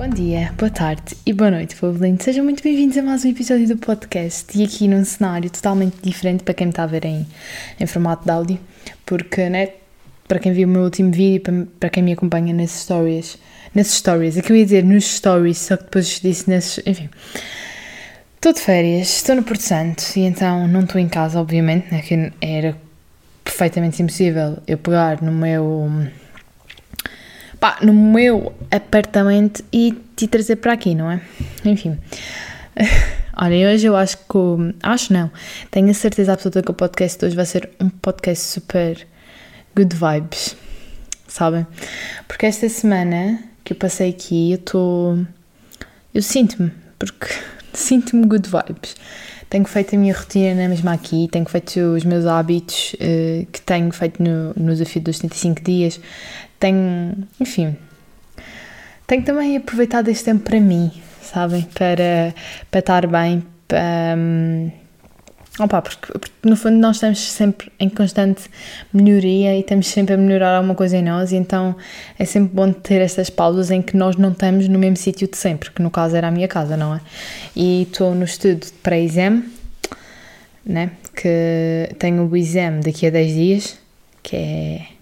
Bom dia, boa tarde e boa noite, povo lindo. Sejam muito bem-vindos a mais um episódio do podcast e aqui num cenário totalmente diferente para quem me está a ver em, em formato de áudio, porque, né, para quem viu o meu último vídeo, para, para quem me acompanha nesses stories, nesses stories, aqui eu ia dizer nos stories, só que depois disse nesses, enfim. Estou de férias, estou no Porto Santo e então não estou em casa, obviamente, né, que era perfeitamente impossível eu pegar no meu pá, no meu apartamento e te trazer para aqui, não é? Enfim. Olhem, hoje eu acho que. Acho não. Tenho a certeza absoluta que o podcast de hoje vai ser um podcast super good vibes. Sabem? Porque esta semana que eu passei aqui, eu estou. Eu sinto-me, porque sinto-me good vibes. Tenho feito a minha rotina mesmo aqui, tenho feito os meus hábitos uh, que tenho feito no, no desafio dos 75 dias, tenho, enfim, tenho também aproveitado este tempo para mim, sabem? Para, para estar bem, para. Um, opa, porque, porque, no fundo nós estamos sempre em constante melhoria e estamos sempre a melhorar alguma coisa em nós, e então é sempre bom ter estas pausas em que nós não estamos no mesmo sítio de sempre, que no caso era a minha casa, não é? E estou no estudo para exame, né? Que tenho o exame daqui a 10 dias, que é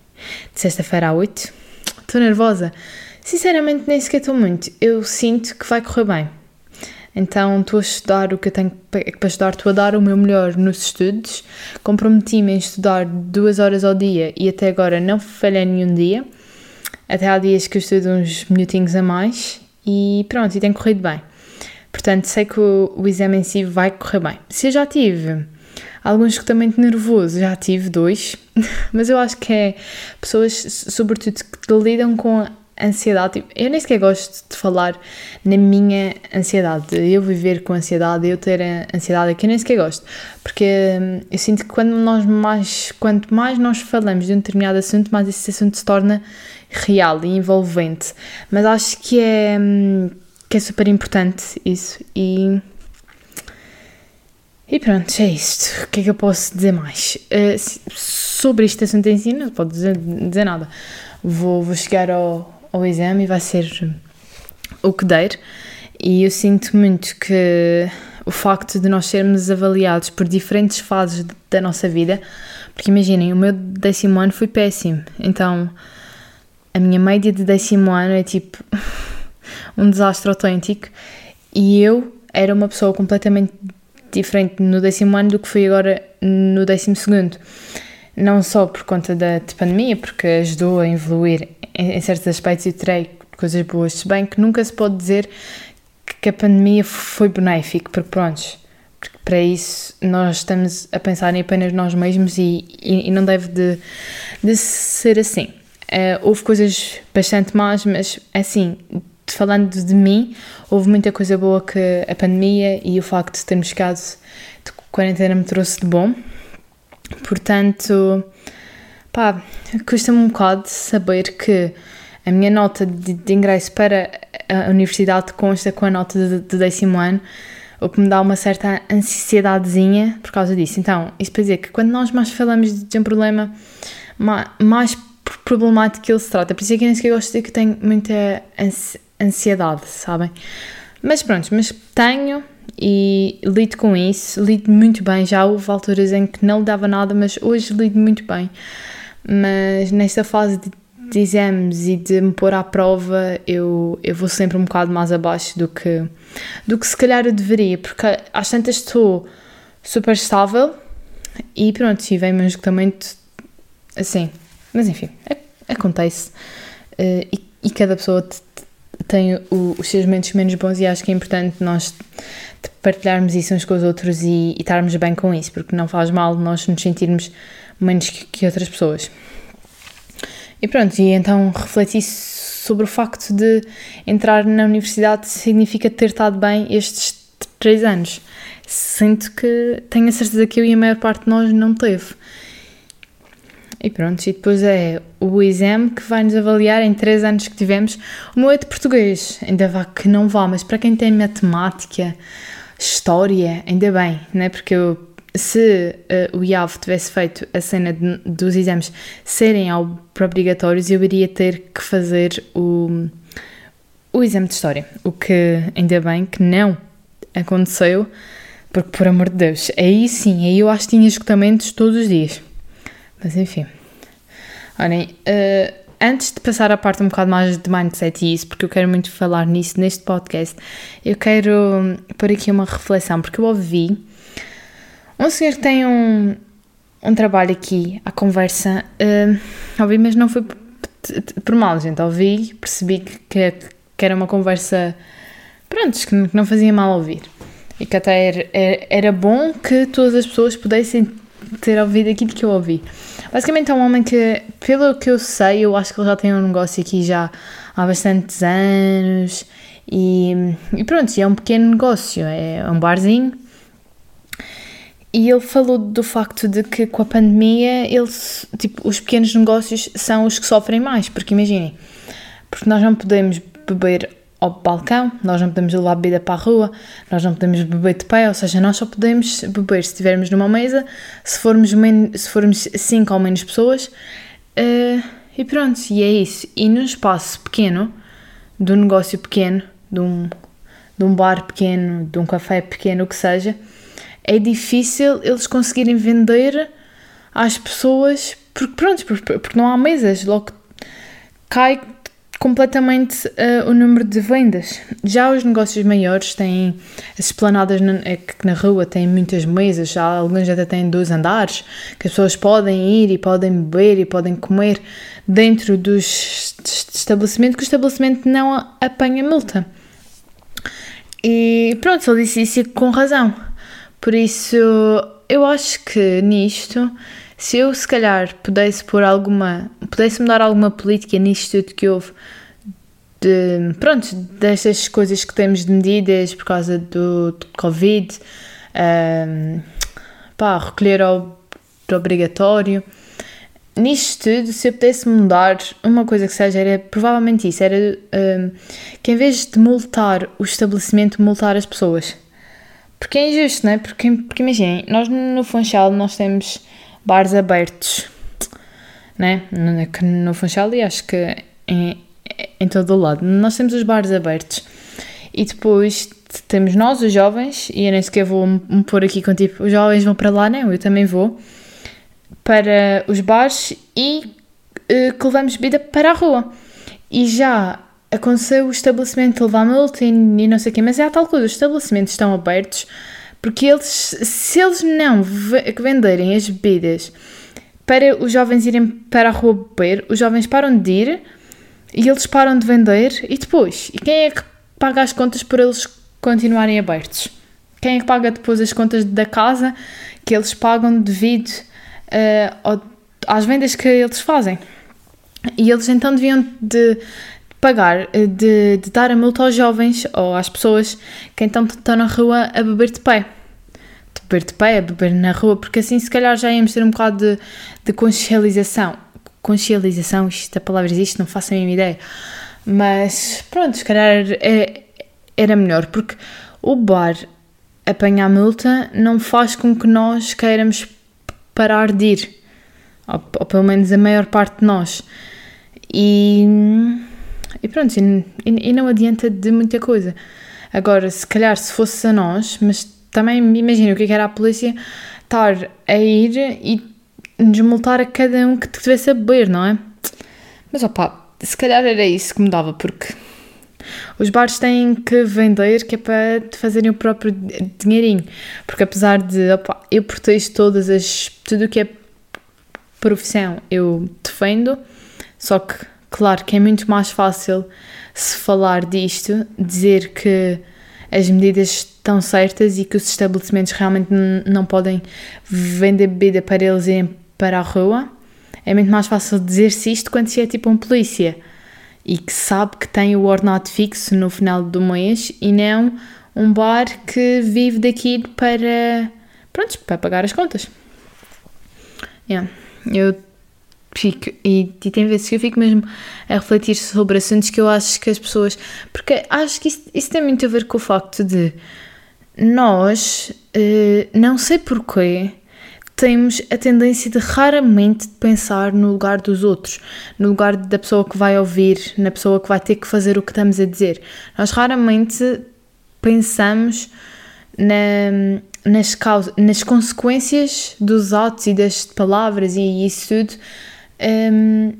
de sexta-feira à 8. Estou nervosa. Sinceramente, nem sequer estou muito. Eu sinto que vai correr bem. Então, estou a estudar o que eu tenho para estudar, estou a dar o meu melhor nos estudos. Comprometi-me em estudar duas horas ao dia e até agora não falhei nenhum dia. Até há dias que eu estudo uns minutinhos a mais e pronto, e tem corrido bem. Portanto, sei que o, o exame em si vai correr bem. Se eu já tive algum esgotamento nervoso, já tive dois, mas eu acho que é pessoas, sobretudo, que lidam com ansiedade. Tipo, eu nem sequer gosto de falar na minha ansiedade, eu viver com ansiedade, eu ter ansiedade, que eu nem sequer gosto, porque hum, eu sinto que quando nós mais, quanto mais nós falamos de um determinado assunto, mais esse assunto se torna real e envolvente. Mas acho que é, hum, que é super importante isso e e pronto, é isto. O que é que eu posso dizer mais? Uh, sobre este assunto em si, não posso dizer, dizer nada. Vou, vou chegar ao, ao exame e vai ser o que der. E eu sinto muito que o facto de nós sermos avaliados por diferentes fases da nossa vida, porque imaginem, o meu décimo ano foi péssimo, então a minha média de décimo ano é tipo um desastre autêntico e eu era uma pessoa completamente diferente no décimo ano do que foi agora no décimo segundo. Não só por conta da pandemia, porque ajudou a evoluir em, em certos aspectos e terei coisas boas, se bem que nunca se pode dizer que a pandemia foi benéfica, porque pronto, porque para isso nós estamos a pensar em apenas nós mesmos e, e, e não deve de, de ser assim. Uh, houve coisas bastante más, mas assim, falando de mim, houve muita coisa boa que a pandemia e o facto de termos ficado de quarentena me trouxe de bom. Portanto, pá, custa-me um bocado saber que a minha nota de, de, ingresso para a universidade consta com a nota de, de décimo ano, o que me dá uma certa ansiedadezinha por causa disso. Então, isso para dizer que quando nós mais falamos de um problema mais problemático ele se trata, por isso é que eu nem sequer gosto de dizer que tenho muita ansiedade, sabem? Mas pronto, mas tenho e lido com isso, lido muito bem. Já houve alturas em que não dava nada, mas hoje lido muito bem. Mas nesta fase de, de exames e de me pôr à prova, eu, eu vou sempre um bocado mais abaixo do que, do que se calhar eu deveria, porque às tantas estou super estável e pronto, e vem-me um esgotamento assim. Mas enfim, acontece. Uh, e, e cada pessoa tem o, os seus momentos menos bons e acho que é importante nós partilharmos isso uns com os outros e, e estarmos bem com isso, porque não faz mal nós nos sentirmos menos que, que outras pessoas. E pronto, e então refleti sobre o facto de entrar na universidade significa ter estado bem estes três anos. Sinto que tenho a certeza que eu e a maior parte de nós não teve. E pronto, e depois é o exame que vai nos avaliar em três anos que tivemos. O meu é de português, ainda vá que não vá, mas para quem tem matemática, história, ainda bem, né? Porque eu, se uh, o IAV tivesse feito a cena de, dos exames serem obrigatórios, eu iria ter que fazer o, o exame de história. O que ainda bem que não aconteceu, porque por amor de Deus, aí sim, aí eu acho que tinha esgotamentos todos os dias. Mas enfim. Olhem, uh, antes de passar à parte um bocado mais de mindset e isso, porque eu quero muito falar nisso neste podcast, eu quero pôr aqui uma reflexão, porque eu ouvi um senhor que tem um, um trabalho aqui, à conversa, uh, ouvi, mas não foi por mal, gente, ouvi, percebi que, que era uma conversa, pronto, que não fazia mal ouvir. E que até era, era bom que todas as pessoas pudessem ter ouvido aquilo que eu ouvi. Basicamente é um homem que, pelo que eu sei, eu acho que ele já tem um negócio aqui já há bastantes anos e, e pronto, é um pequeno negócio, é um barzinho. E ele falou do facto de que com a pandemia eles, tipo, os pequenos negócios são os que sofrem mais, porque imaginem, porque nós não podemos beber ao balcão, nós não podemos levar bebida para a rua, nós não podemos beber de pé, ou seja, nós só podemos beber se estivermos numa mesa, se formos, se formos cinco ou menos pessoas, uh, e pronto, e é isso. E num espaço pequeno, de um negócio pequeno, de um, de um bar pequeno, de um café pequeno, o que seja, é difícil eles conseguirem vender às pessoas, porque pronto, porque, porque não há mesas, logo cai completamente uh, o número de vendas. Já os negócios maiores têm as esplanadas na, é na rua têm muitas mesas, já alguns até têm dois andares, que as pessoas podem ir e podem beber e podem comer dentro dos estabelecimentos, que o estabelecimento não apanha multa. E pronto, ele disse isso com razão. Por isso, eu acho que nisto se eu se calhar pudesse pôr alguma, pudesse mudar alguma política nisto tudo que houve, de, pronto, destas coisas que temos de medidas por causa do, Covid, um, pá, recolher ao, obrigatório, nisto tudo, se eu pudesse mudar uma coisa que seja, era provavelmente isso, era um, que em vez de multar o estabelecimento, multar as pessoas. Porque é injusto, não é? Porque, porque imaginem, nós no Funchal nós temos bares abertos, né? No Funchal e acho que em, em todo o lado. Nós temos os bares abertos e depois temos nós, os jovens, e eu nem sequer vou me pôr aqui com tipo, os jovens vão para lá, não, eu também vou, para os bares e uh, que levamos bebida para a rua. E já aconteceu o estabelecimento levar multa e, não sei o quê, mas é a tal coisa, os estabelecimentos estão abertos porque eles, se eles não venderem as bebidas para os jovens irem para a rua beber, os jovens param de ir e eles param de vender e depois? E quem é que paga as contas por eles continuarem abertos? Quem é que paga depois as contas da casa que eles pagam devido uh, ao, às vendas que eles fazem? E eles então deviam de pagar, eh, de, de dar a multa aos jovens ou às pessoas que então estão na rua a beber de pé. De beber de pé, a beber na rua, porque assim se calhar já íamos ter um bocado de, de consciencialização. Consciencialização, isto a palavra existe, não faço a mínima ideia. Mas pronto, se calhar é, era melhor, porque o bar apanhar multa não faz com que nós queiramos parar de ir. Ou, ou pelo menos a maior parte de nós. E e pronto, e, e não adianta de muita coisa. Agora, se calhar se fosse a nós, mas também imagina o que, é era a polícia estar a ir e desmultar a cada um que tivesse a beber, não é? Mas opá, se calhar era isso que me dava, porque os bares têm que vender, que é para fazerem o próprio dinheirinho. Porque apesar de, opa, eu protejo todas as. tudo o que é profissão, eu defendo, só que Claro que é muito mais fácil se falar disto, dizer que as medidas estão certas e que os estabelecimentos realmente não podem vender bebida para eles irem para a rua. É muito mais fácil dizer-se isto quando se é tipo um polícia e que sabe que tem o ordenado fixo no final do mês e não um bar que vive daquilo para, pronto, para pagar as contas. Yeah. Eu fico, e, e tem vezes que eu fico mesmo a refletir sobre assuntos que eu acho que as pessoas. Porque acho que isso, isso tem muito a ver com o facto de nós, uh, não sei porquê, temos a tendência de raramente pensar no lugar dos outros, no lugar da pessoa que vai ouvir, na pessoa que vai ter que fazer o que estamos a dizer. Nós raramente pensamos na, nas, causas, nas consequências dos atos e das palavras e isso tudo, um,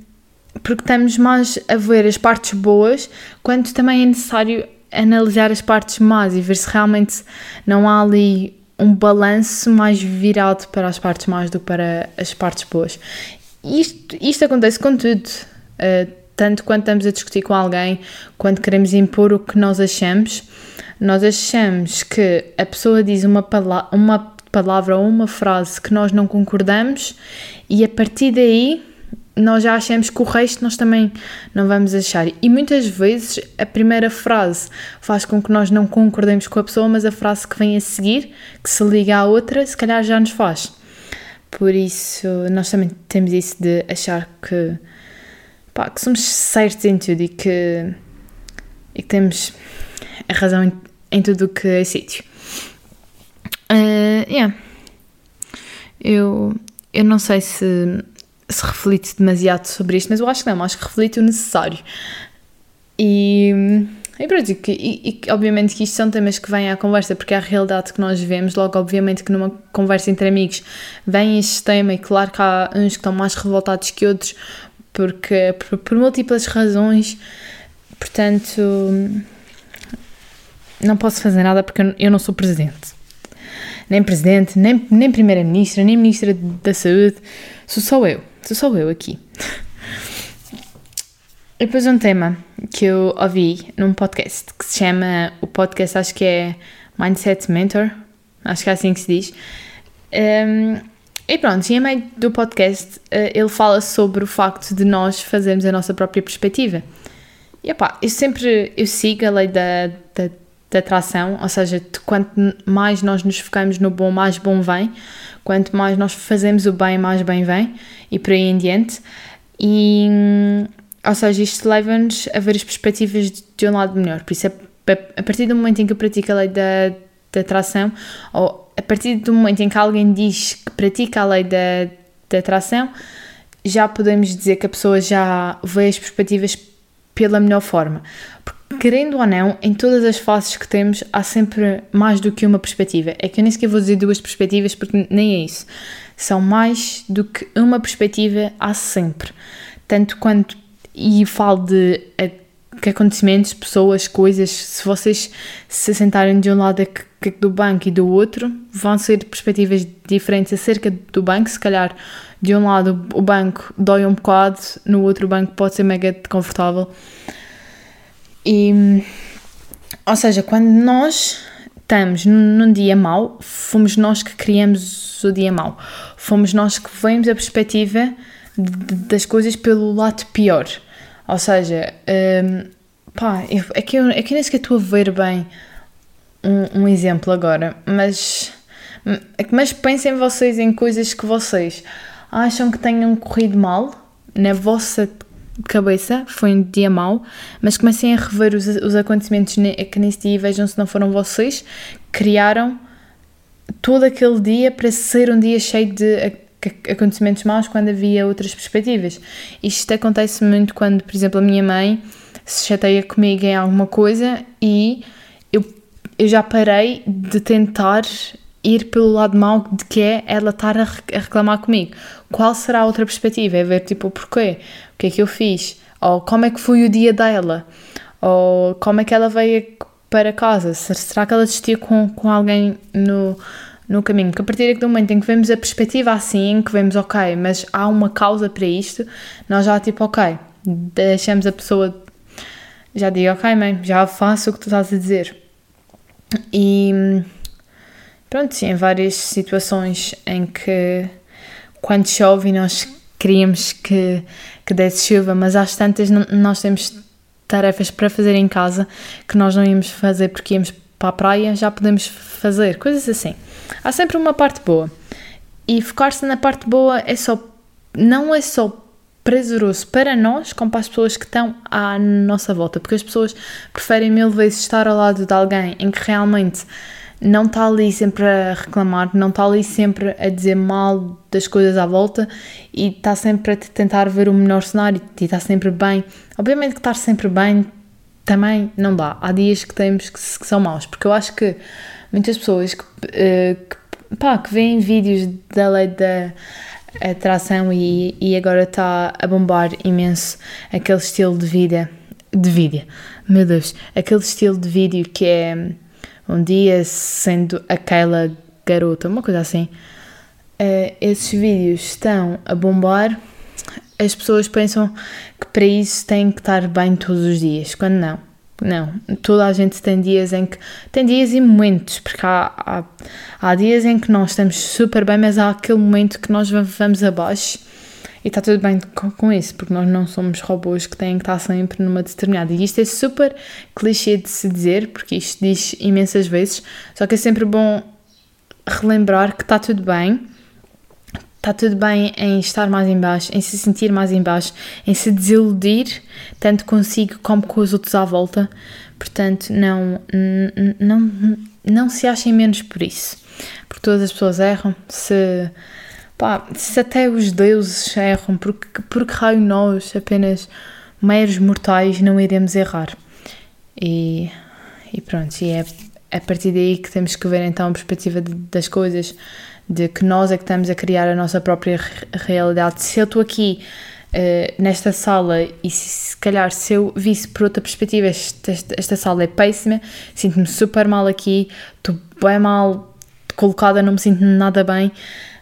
porque estamos mais a ver as partes boas, quando também é necessário analisar as partes más e ver se realmente não há ali um balanço mais virado para as partes más do que para as partes boas. Isto, isto acontece com tudo, uh, tanto quando estamos a discutir com alguém, quando queremos impor o que nós achamos, nós achamos que a pessoa diz uma, pala uma palavra ou uma frase que nós não concordamos e a partir daí nós já achamos que o resto nós também não vamos achar. E muitas vezes a primeira frase faz com que nós não concordemos com a pessoa, mas a frase que vem a seguir, que se liga à outra, se calhar já nos faz. Por isso, nós também temos isso de achar que, pá, que somos certos em tudo e que, e que temos a razão em, em tudo o que é sítio. Uh, yeah. Eu, eu não sei se se reflite demasiado sobre isto, mas eu acho que não, acho que reflite o necessário. E, e pronto, e, e, e, obviamente que isto são temas que vêm à conversa, porque é a realidade que nós vivemos, logo obviamente que numa conversa entre amigos vem este tema e claro que há uns que estão mais revoltados que outros, porque por, por múltiplas razões, portanto não posso fazer nada porque eu não sou presidente. Nem presidente, nem, nem primeira-ministra, nem ministra da saúde, sou só eu. Sou só eu aqui. E depois um tema que eu ouvi num podcast que se chama, o podcast acho que é Mindset Mentor, acho que é assim que se diz. Um, e pronto, e a meio do podcast uh, ele fala sobre o facto de nós fazermos a nossa própria perspectiva. E opá, eu sempre eu sigo a lei da, da atração, ou seja, de quanto mais nós nos focamos no bom, mais bom vem. Quanto mais nós fazemos o bem, mais bem vem, e por aí em diante. E, ou seja, isto leva-nos a ver as perspectivas de um lado melhor. Por isso, a partir do momento em que eu pratico a lei da, da atração, ou a partir do momento em que alguém diz que pratica a lei da, da atração, já podemos dizer que a pessoa já vê as perspectivas pela melhor forma. Porque querendo ou não, em todas as fases que temos, há sempre mais do que uma perspectiva. É que eu nem sequer vou dizer duas perspectivas, porque nem é isso. São mais do que uma perspectiva, há sempre. Tanto quanto. E falo de que acontecimentos, pessoas, coisas, se vocês se sentarem de um lado do banco e do outro, vão ser perspectivas diferentes acerca do banco. Se calhar, de um lado o banco dói um bocado, no outro banco pode ser mega confortável. E, ou seja, quando nós estamos num dia mau, fomos nós que criamos o dia mau. Fomos nós que vemos a perspectiva das coisas pelo lado pior. Ou seja, um, pá, é que eu, é que nem sequer estou a ver bem um, um exemplo agora, mas, é mas pensem vocês em coisas que vocês acham que tenham corrido mal na vossa de cabeça, foi um dia mau, mas comecem a rever os, os acontecimentos que nesse dia e vejam se não foram vocês criaram todo aquele dia para ser um dia cheio de acontecimentos maus quando havia outras perspectivas. Isto acontece muito quando, por exemplo, a minha mãe se chateia comigo em alguma coisa e eu, eu já parei de tentar ir pelo lado mau de que é ela estar a, reclamar comigo. Qual será a outra perspectiva? É ver tipo o porquê, o que é que eu fiz, ou como é que foi o dia dela, ou como é que ela veio para casa, será que ela desistiu com, com alguém no, no caminho? Porque a partir do momento em que vemos a perspectiva assim, em que vemos, ok, mas há uma causa para isto, nós já tipo, ok, deixamos a pessoa, já digo, ok, mãe, já faço o que tu estás a dizer. E pronto, sim, em várias situações em que quando chove nós queríamos que, que desse chuva, mas às tantas nós temos tarefas para fazer em casa que nós não íamos fazer porque íamos para a praia, já podemos fazer, coisas assim. Há sempre uma parte boa. E focar-se na parte boa é só não é só prazeroso para nós como para as pessoas que estão à nossa volta, porque as pessoas preferem mil vezes estar ao lado de alguém em que realmente não está ali sempre a reclamar, não está ali sempre a dizer mal das coisas à volta e está sempre a tentar ver o melhor cenário e está sempre bem. Obviamente que estar sempre bem também não dá. Há dias que temos que, que são maus, porque eu acho que muitas pessoas que, uh, que, pá, que veem vídeos da lei da atração e, e agora está a bombar imenso aquele estilo de vida, de vida, meu Deus, aquele estilo de vídeo que é um dia sendo aquela garota, uma coisa assim. Uh, esses vídeos estão a bombar, as pessoas pensam que para isso têm que estar bem todos os dias, quando não. Não, toda a gente tem dias em que. Tem dias e momentos, porque há, há, há dias em que nós estamos super bem, mas há aquele momento que nós vamos abaixo e está tudo bem com, com, isso, porque nós não somos robôs que têm que estar sempre numa determinada. E isto é super clichê de se dizer, porque isto diz imensas vezes, só que é sempre bom relembrar que está tudo bem. Está tudo bem em estar mais em baixo, em se sentir mais em baixo, em se desiludir, tanto consigo como com os outros à volta. Portanto, não, não, não se achem menos por isso. Porque todas as pessoas erram. Se Pá, se até os deuses erram, porque, porque raio nós, apenas meros mortais, não iremos errar? E, e pronto, e é a partir daí que temos que ver então a perspectiva de, das coisas, de que nós é que estamos a criar a nossa própria realidade. Se eu estou aqui uh, nesta sala e se, se, calhar se eu visse por outra perspectiva, esta, esta sala é péssima, sinto-me super mal aqui, estou bem mal colocada, não me sinto nada bem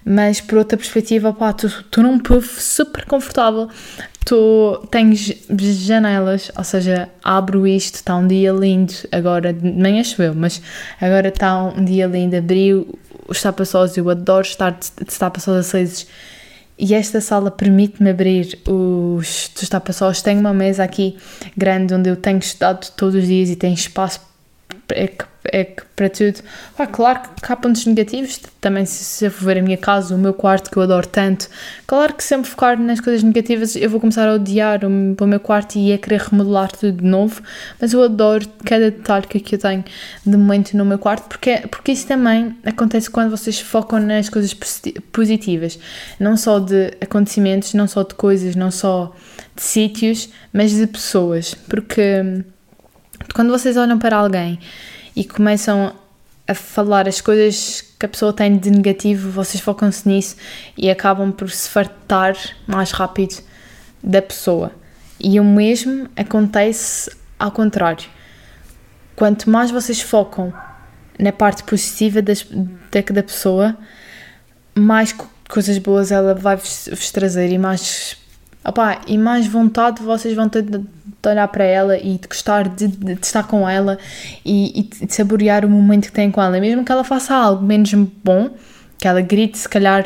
mas por outra perspectiva, pá, estou num puff super confortável, tu tens janelas, ou seja, abro isto, está um dia lindo, agora nem choveu, mas agora está um dia lindo, abri os tapa-sós, eu adoro estar de tapa-sós acesos. E esta sala permite-me abrir os, os tapa-sós, tenho uma mesa aqui grande onde eu tenho estudado todos os dias e tem espaço é que, para tudo. Ah, claro que há pontos negativos, também se, eu for ver a minha casa, o meu quarto que eu adoro tanto, claro que sempre focar nas coisas negativas eu vou começar a odiar o, o meu quarto e a querer remodelar tudo de novo, mas eu adoro cada detalhe que eu tenho de momento no meu quarto, porque, porque isso também acontece quando vocês focam nas coisas positivas, não só de acontecimentos, não só de coisas, não só de sítios, mas de pessoas, porque quando vocês olham para alguém e começam a falar as coisas que a pessoa tem de negativo, vocês focam-se nisso e acabam por se fartar mais rápido da pessoa. E o mesmo acontece ao contrário. Quanto mais vocês focam na parte positiva das, da, da pessoa, mais coisas boas ela vai vos, vos trazer e mais Opa, e mais vontade vocês vão ter de, de olhar para ela e de gostar de, de, de estar com ela e, e, de saborear o momento que têm com ela. Mesmo que ela faça algo menos bom, que ela grite se calhar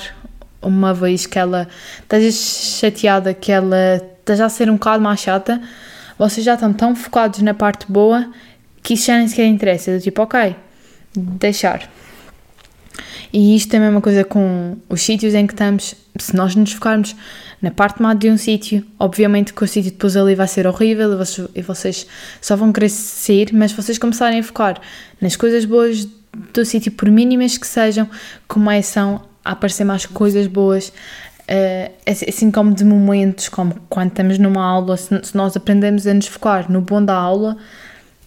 uma vez, que ela esteja chateada, que ela esteja a ser um bocado mais chata, vocês já estão tão focados na parte boa que isso já nem sequer interessa. Do tipo, ok, deixar. E isto é a mesma coisa com os sítios em que estamos. Se nós nos focarmos na parte má de um sítio, obviamente que o sítio depois ali vai ser horrível e vocês só vão querer sair, mas vocês começarem a focar nas coisas boas do sítio, por mínimas que sejam, começam a aparecer mais coisas boas, uh, assim como de momentos, como quando estamos numa aula, se nós aprendemos a nos focar no bom da aula,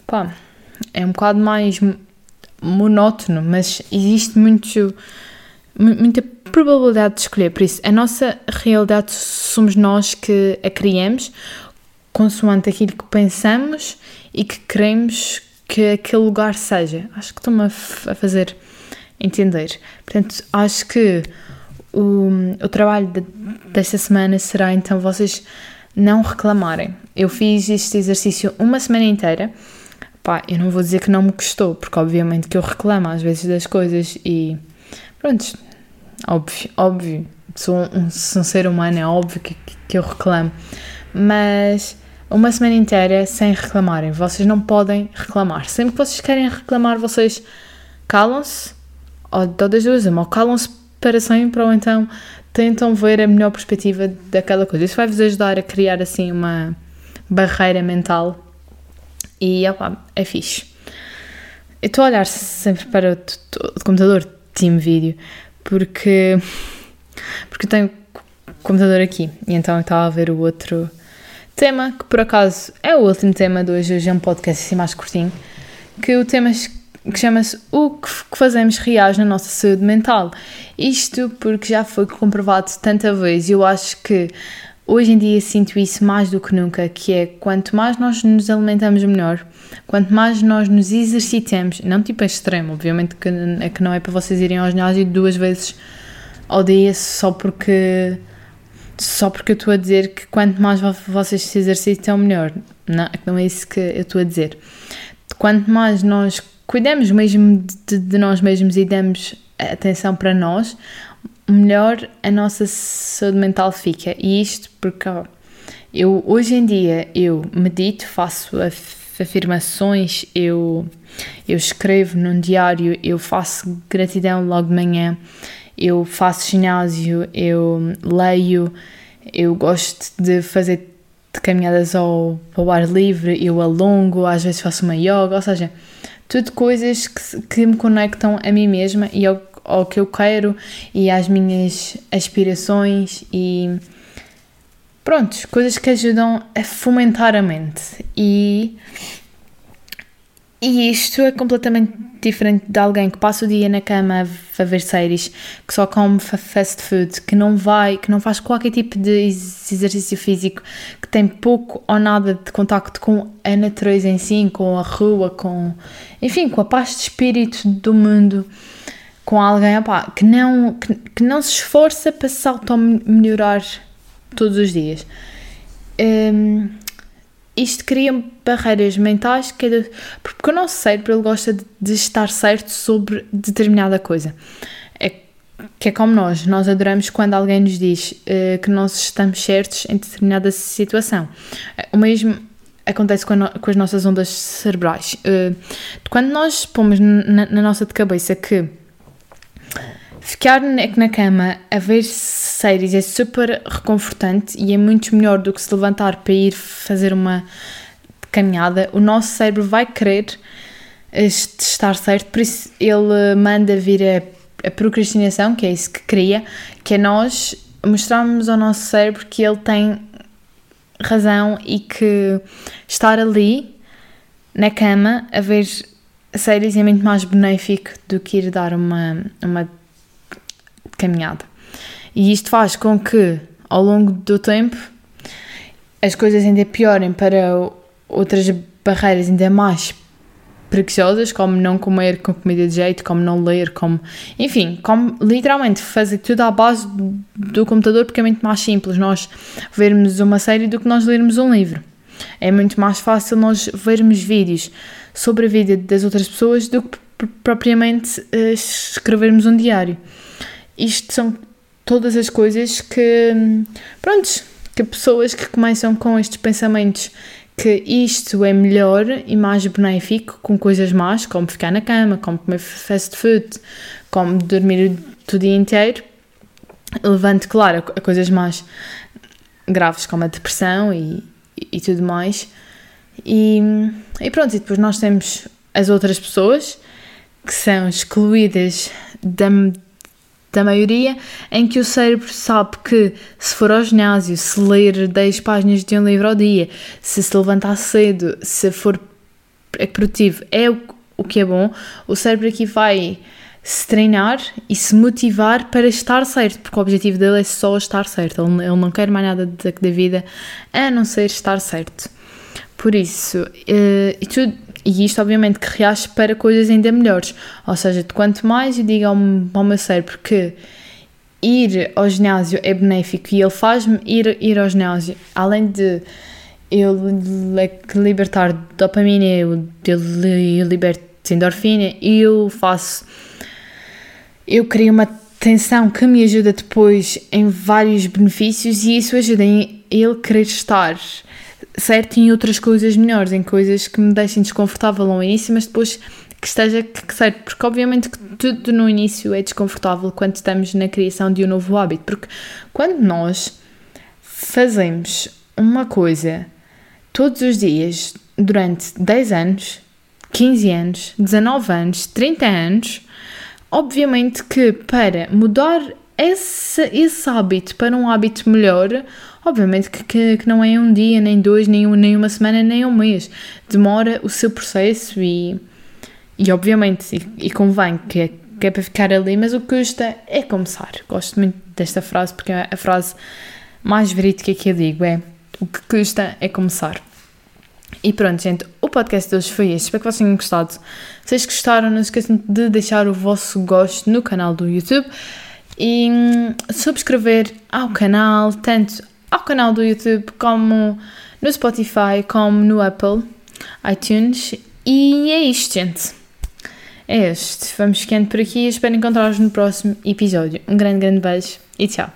pá, é um bocado mais monótono, mas existe muito, muita probabilidade de escolher. Por isso, a nossa realidade somos nós que a criamos, consoante aquilo que pensamos e que queremos que aquele lugar seja. Acho que estou-me a, a fazer entender. Portanto, acho que o, o trabalho de, desta semana será então vocês não reclamarem. Eu fiz este exercício uma semana inteira. Pá, eu não vou dizer que não me gostou, porque obviamente que eu reclamo às vezes das coisas e pronto, Óbvio, óbvio. Sou um, sou um ser humano, é óbvio que, que eu reclamo. Mas uma semana inteira sem reclamarem. Vocês não podem reclamar. Sempre que vocês querem reclamar, vocês calam-se, ou das duas, ou calam-se para sempre, ou então tentam ver a melhor perspectiva daquela coisa. Isso vai-vos ajudar a criar assim uma barreira mental e opa, é fixe. eu estou a olhar sempre para o, computador Team Video porque, porque eu tenho o computador aqui e então eu estava a ver o outro tema que por acaso é o último tema de hoje, hoje é um podcast assim mais curtinho que o tema que chama-se O que fazemos reais na nossa saúde mental. Isto porque já foi comprovado tanta vez e eu acho que hoje em dia sinto isso mais do que nunca, que é quanto mais nós nos alimentamos melhor, quanto mais nós nos exercitamos, não tipo extremo, obviamente que, é que não é para vocês irem ao ginásio duas vezes ao dia só porque só porque eu estou a dizer que quanto mais vocês se exercitam melhor, não, não é isso que eu estou a dizer. Quanto mais nós cuidamos mesmo de, de nós mesmos e damos atenção para nós, melhor a nossa saúde mental fica. E isto porque ó, eu hoje em dia eu medito, faço afirmações, eu, eu escrevo num diário, eu faço gratidão logo de manhã, eu faço ginásio, eu leio, eu gosto de fazer de caminhadas ao, ao ar livre, eu alongo, às vezes faço uma yoga, ou seja, tudo coisas que, que me conectam a mim mesma e ao, ao que eu quero e às minhas aspirações e pronto, coisas que ajudam a fomentar a mente. E e isto é completamente diferente de alguém que passa o dia na cama a ver séries, que só come fast food, que não vai, que não faz qualquer tipo de exercício físico, que tem pouco ou nada de contacto com a natureza em si, com a rua, com, enfim, com a paz de espírito do mundo, com alguém opa, que, não, que, que não se esforça para se auto-melhorar todos os dias. Um, isto cria barreiras mentais que é de, porque o nosso cérebro ele gosta de, de, estar certo sobre determinada coisa. É, que é como nós, nós adoramos quando alguém nos diz uh, que nós estamos certos em determinada situação. O mesmo acontece com, no, com as nossas ondas cerebrais. Uh, quando nós pomos na, na nossa cabeça que Ficar na cama a ver séries é super reconfortante e é muito melhor do que se levantar para ir fazer uma caminhada. O nosso cérebro vai querer estar certo, por isso ele manda vir a, a procrastinação, que é isso que cria, que é nós mostrarmos ao nosso cérebro que ele tem razão e que estar ali na cama a ver séries é muito mais benéfico do que ir dar uma, uma caminhada. E isto faz com que, ao longo do tempo, as coisas ainda piorem para outras barreiras ainda mais preguiçosas, como não comer com comida de jeito, como não ler, como. Enfim, como literalmente fazer tudo à base do computador, porque é muito mais simples nós vermos uma série do que nós lermos um livro. É muito mais fácil nós vermos vídeos sobre a vida das outras pessoas do que propriamente uh, escrevermos um diário isto são todas as coisas que, pronto, que pessoas que começam com estes pensamentos que isto é melhor e mais benéfico com coisas más, como ficar na cama, como comer fast food, como dormir o dia inteiro, levante, claro, a coisas mais graves como a depressão e, e, e tudo mais. E, e pronto, e depois nós temos as outras pessoas que são excluídas da, da maioria, em que o cérebro sabe que se for ao ginásio, se ler 10 páginas de um livro ao dia, se se levantar cedo, se for produtivo, é o, o que é bom, o cérebro aqui vai se treinar e se motivar para estar certo, porque o objetivo dele é só estar certo, ele, ele não quer mais nada da, da vida a não ser estar certo. Por isso, uh, e tudo e isto, obviamente, que reage para coisas ainda melhores. Ou seja, quanto mais eu digo ao, ao meu cérebro que ir ao ginásio é benéfico e ele faz-me ir, ir ao ginásio, além de eu libertar dopamina, eu, eu liberto endorfina, eu faço. Eu crio uma tensão que me ajuda depois em vários benefícios e isso ajuda em ele querer estar certo em outras coisas melhores, em coisas que me deixem desconfortável ao início, mas depois que esteja certo, porque obviamente que tudo no início é desconfortável quando estamos na criação de um novo hábito, porque quando nós fazemos uma coisa todos os dias durante 10 anos, 15 anos, 19 anos, 30 anos, obviamente que para mudar esse, esse hábito para um hábito melhor, obviamente que, que, que, não é um dia, nem dois, nem, nem uma semana, nem um mês. Demora o seu processo e, e obviamente, e, e convém que é, que é para ficar ali, mas o que custa é começar. Gosto muito desta frase porque é a frase mais verídica que eu digo: é o que custa é começar. E pronto, gente, o podcast de hoje foi este. Espero que vocês tenham gostado. Se vocês gostaram, não esqueçam de deixar o vosso gosto no canal do YouTube e hum, subscrever ao canal, tanto ao canal do YouTube como no Spotify, como no Apple iTunes. E é isto, gente. É este. Vamos ficando por aqui. Espero encontrar-vos no próximo episódio. Um grande, grande beijo e tchau.